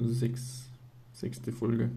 sechs, sechste Folge.